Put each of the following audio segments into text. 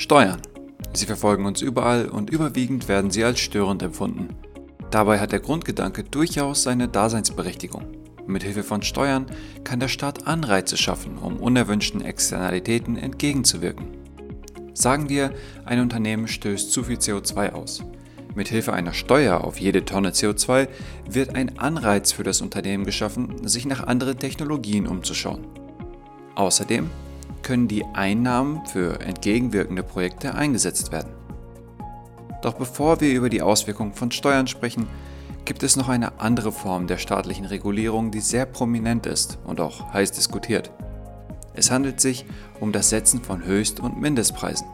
Steuern. Sie verfolgen uns überall und überwiegend werden sie als störend empfunden. Dabei hat der Grundgedanke durchaus seine Daseinsberechtigung. Mithilfe von Steuern kann der Staat Anreize schaffen, um unerwünschten Externalitäten entgegenzuwirken. Sagen wir, ein Unternehmen stößt zu viel CO2 aus. Mithilfe einer Steuer auf jede Tonne CO2 wird ein Anreiz für das Unternehmen geschaffen, sich nach anderen Technologien umzuschauen. Außerdem können die Einnahmen für entgegenwirkende Projekte eingesetzt werden. Doch bevor wir über die Auswirkungen von Steuern sprechen, gibt es noch eine andere Form der staatlichen Regulierung, die sehr prominent ist und auch heiß diskutiert. Es handelt sich um das Setzen von Höchst- und Mindestpreisen.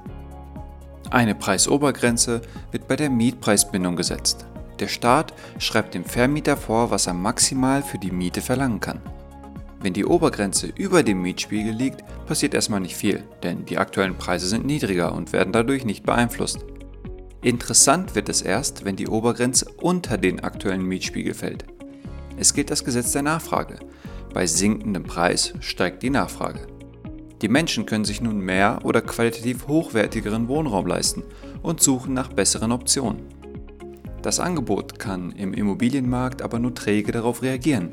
Eine Preisobergrenze wird bei der Mietpreisbindung gesetzt. Der Staat schreibt dem Vermieter vor, was er maximal für die Miete verlangen kann. Wenn die Obergrenze über dem Mietspiegel liegt, passiert erstmal nicht viel, denn die aktuellen Preise sind niedriger und werden dadurch nicht beeinflusst. Interessant wird es erst, wenn die Obergrenze unter den aktuellen Mietspiegel fällt. Es gilt das Gesetz der Nachfrage. Bei sinkendem Preis steigt die Nachfrage. Die Menschen können sich nun mehr oder qualitativ hochwertigeren Wohnraum leisten und suchen nach besseren Optionen. Das Angebot kann im Immobilienmarkt aber nur träge darauf reagieren.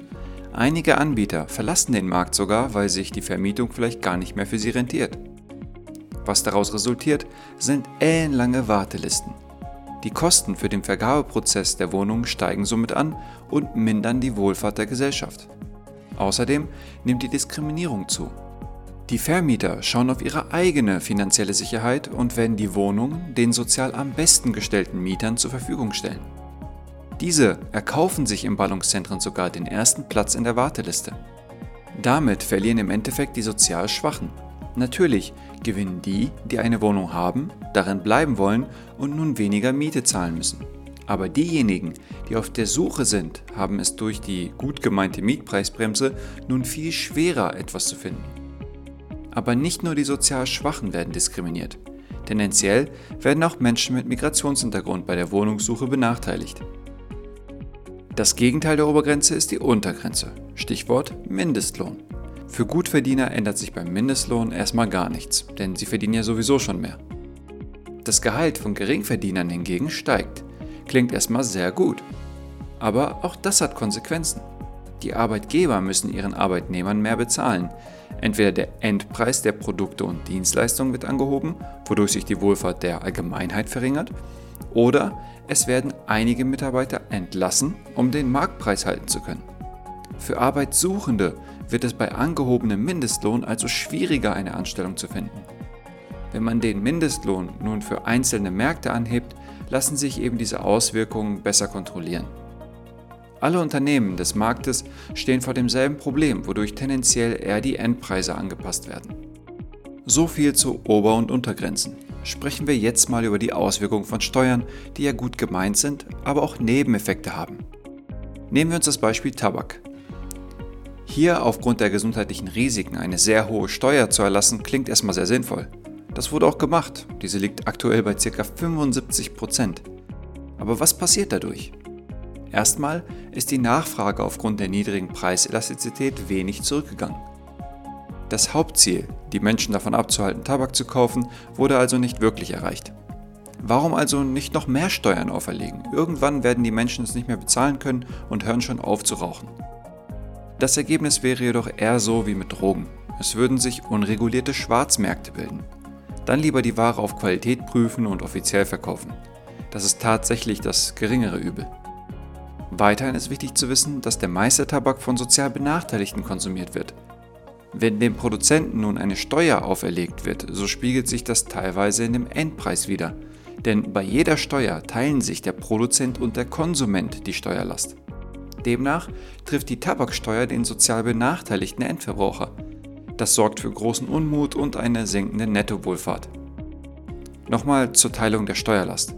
Einige Anbieter verlassen den Markt sogar, weil sich die Vermietung vielleicht gar nicht mehr für sie rentiert. Was daraus resultiert, sind ellenlange Wartelisten. Die Kosten für den Vergabeprozess der Wohnungen steigen somit an und mindern die Wohlfahrt der Gesellschaft. Außerdem nimmt die Diskriminierung zu. Die Vermieter schauen auf ihre eigene finanzielle Sicherheit und werden die Wohnungen den sozial am besten gestellten Mietern zur Verfügung stellen. Diese erkaufen sich im Ballungszentren sogar den ersten Platz in der Warteliste. Damit verlieren im Endeffekt die sozial Schwachen. Natürlich gewinnen die, die eine Wohnung haben, darin bleiben wollen und nun weniger Miete zahlen müssen. Aber diejenigen, die auf der Suche sind, haben es durch die gut gemeinte Mietpreisbremse nun viel schwerer, etwas zu finden. Aber nicht nur die sozial Schwachen werden diskriminiert. Tendenziell werden auch Menschen mit Migrationshintergrund bei der Wohnungssuche benachteiligt. Das Gegenteil der Obergrenze ist die Untergrenze. Stichwort Mindestlohn. Für Gutverdiener ändert sich beim Mindestlohn erstmal gar nichts, denn sie verdienen ja sowieso schon mehr. Das Gehalt von Geringverdienern hingegen steigt. Klingt erstmal sehr gut. Aber auch das hat Konsequenzen. Die Arbeitgeber müssen ihren Arbeitnehmern mehr bezahlen, Entweder der Endpreis der Produkte und Dienstleistungen wird angehoben, wodurch sich die Wohlfahrt der Allgemeinheit verringert, oder es werden einige Mitarbeiter entlassen, um den Marktpreis halten zu können. Für Arbeitssuchende wird es bei angehobenem Mindestlohn also schwieriger, eine Anstellung zu finden. Wenn man den Mindestlohn nun für einzelne Märkte anhebt, lassen sich eben diese Auswirkungen besser kontrollieren. Alle Unternehmen des Marktes stehen vor demselben Problem, wodurch tendenziell eher die Endpreise angepasst werden. So viel zu Ober- und Untergrenzen. Sprechen wir jetzt mal über die Auswirkungen von Steuern, die ja gut gemeint sind, aber auch Nebeneffekte haben. Nehmen wir uns das Beispiel Tabak. Hier aufgrund der gesundheitlichen Risiken eine sehr hohe Steuer zu erlassen, klingt erstmal sehr sinnvoll. Das wurde auch gemacht. Diese liegt aktuell bei ca. 75%. Aber was passiert dadurch? Erstmal ist die Nachfrage aufgrund der niedrigen Preiselastizität wenig zurückgegangen. Das Hauptziel, die Menschen davon abzuhalten, Tabak zu kaufen, wurde also nicht wirklich erreicht. Warum also nicht noch mehr Steuern auferlegen? Irgendwann werden die Menschen es nicht mehr bezahlen können und hören schon auf zu rauchen. Das Ergebnis wäre jedoch eher so wie mit Drogen. Es würden sich unregulierte Schwarzmärkte bilden. Dann lieber die Ware auf Qualität prüfen und offiziell verkaufen. Das ist tatsächlich das geringere Übel. Weiterhin ist wichtig zu wissen, dass der meiste Tabak von sozial Benachteiligten konsumiert wird. Wenn dem Produzenten nun eine Steuer auferlegt wird, so spiegelt sich das teilweise in dem Endpreis wider. Denn bei jeder Steuer teilen sich der Produzent und der Konsument die Steuerlast. Demnach trifft die Tabaksteuer den sozial benachteiligten Endverbraucher. Das sorgt für großen Unmut und eine sinkende Nettowohlfahrt. Nochmal zur Teilung der Steuerlast.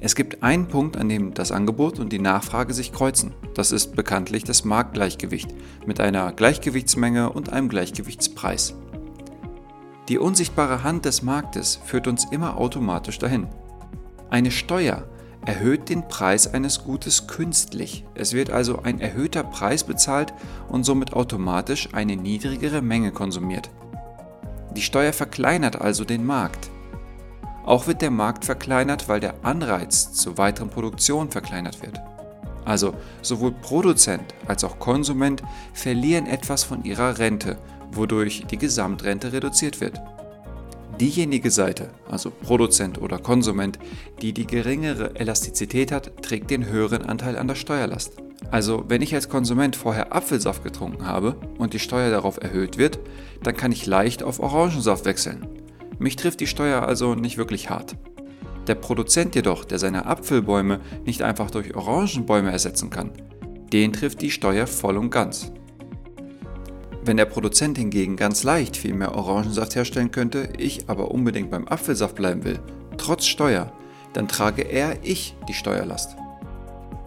Es gibt einen Punkt, an dem das Angebot und die Nachfrage sich kreuzen. Das ist bekanntlich das Marktgleichgewicht mit einer Gleichgewichtsmenge und einem Gleichgewichtspreis. Die unsichtbare Hand des Marktes führt uns immer automatisch dahin. Eine Steuer erhöht den Preis eines Gutes künstlich. Es wird also ein erhöhter Preis bezahlt und somit automatisch eine niedrigere Menge konsumiert. Die Steuer verkleinert also den Markt. Auch wird der Markt verkleinert, weil der Anreiz zur weiteren Produktion verkleinert wird. Also sowohl Produzent als auch Konsument verlieren etwas von ihrer Rente, wodurch die Gesamtrente reduziert wird. Diejenige Seite, also Produzent oder Konsument, die die geringere Elastizität hat, trägt den höheren Anteil an der Steuerlast. Also wenn ich als Konsument vorher Apfelsaft getrunken habe und die Steuer darauf erhöht wird, dann kann ich leicht auf Orangensaft wechseln. Mich trifft die Steuer also nicht wirklich hart. Der Produzent jedoch, der seine Apfelbäume nicht einfach durch Orangenbäume ersetzen kann, den trifft die Steuer voll und ganz. Wenn der Produzent hingegen ganz leicht viel mehr Orangensaft herstellen könnte, ich aber unbedingt beim Apfelsaft bleiben will, trotz Steuer, dann trage er ich die Steuerlast.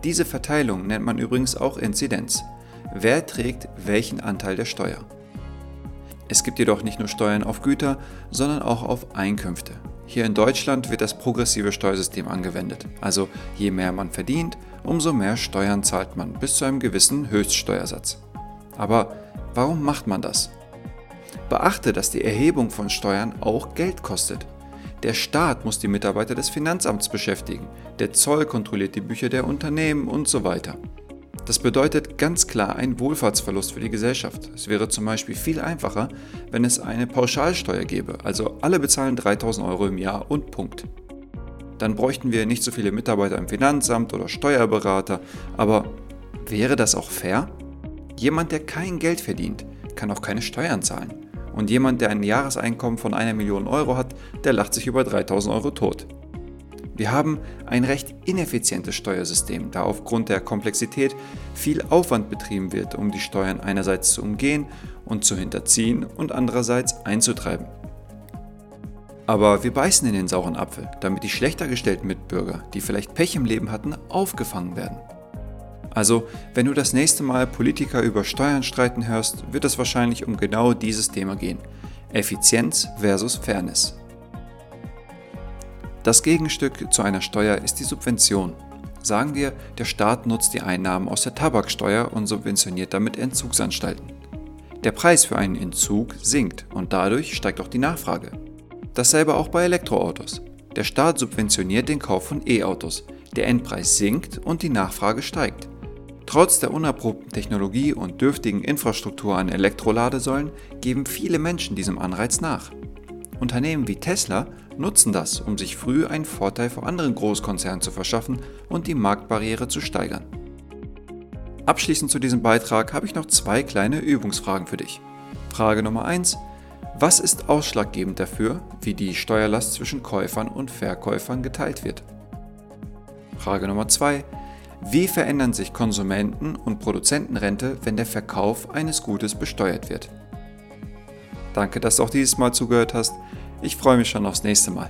Diese Verteilung nennt man übrigens auch Inzidenz. Wer trägt welchen Anteil der Steuer? Es gibt jedoch nicht nur Steuern auf Güter, sondern auch auf Einkünfte. Hier in Deutschland wird das progressive Steuersystem angewendet. Also je mehr man verdient, umso mehr Steuern zahlt man bis zu einem gewissen Höchststeuersatz. Aber warum macht man das? Beachte, dass die Erhebung von Steuern auch Geld kostet. Der Staat muss die Mitarbeiter des Finanzamts beschäftigen, der Zoll kontrolliert die Bücher der Unternehmen und so weiter. Das bedeutet ganz klar einen Wohlfahrtsverlust für die Gesellschaft. Es wäre zum Beispiel viel einfacher, wenn es eine Pauschalsteuer gäbe, also alle bezahlen 3000 Euro im Jahr und Punkt. Dann bräuchten wir nicht so viele Mitarbeiter im Finanzamt oder Steuerberater, aber wäre das auch fair? Jemand, der kein Geld verdient, kann auch keine Steuern zahlen. Und jemand, der ein Jahreseinkommen von einer Million Euro hat, der lacht sich über 3000 Euro tot. Wir haben ein recht ineffizientes Steuersystem, da aufgrund der Komplexität viel Aufwand betrieben wird, um die Steuern einerseits zu umgehen und zu hinterziehen und andererseits einzutreiben. Aber wir beißen in den sauren Apfel, damit die schlechter gestellten Mitbürger, die vielleicht Pech im Leben hatten, aufgefangen werden. Also, wenn du das nächste Mal Politiker über Steuern streiten hörst, wird es wahrscheinlich um genau dieses Thema gehen. Effizienz versus Fairness. Das Gegenstück zu einer Steuer ist die Subvention. Sagen wir, der Staat nutzt die Einnahmen aus der Tabaksteuer und subventioniert damit Entzugsanstalten. Der Preis für einen Entzug sinkt und dadurch steigt auch die Nachfrage. Dasselbe auch bei Elektroautos. Der Staat subventioniert den Kauf von E-Autos, der Endpreis sinkt und die Nachfrage steigt. Trotz der unerprobten Technologie und dürftigen Infrastruktur an Elektroladesäulen geben viele Menschen diesem Anreiz nach. Unternehmen wie Tesla nutzen das, um sich früh einen Vorteil vor anderen Großkonzernen zu verschaffen und die Marktbarriere zu steigern. Abschließend zu diesem Beitrag habe ich noch zwei kleine Übungsfragen für dich. Frage Nummer 1. Was ist ausschlaggebend dafür, wie die Steuerlast zwischen Käufern und Verkäufern geteilt wird? Frage Nummer 2. Wie verändern sich Konsumenten- und Produzentenrente, wenn der Verkauf eines Gutes besteuert wird? Danke, dass du auch dieses Mal zugehört hast. Ich freue mich schon aufs nächste Mal.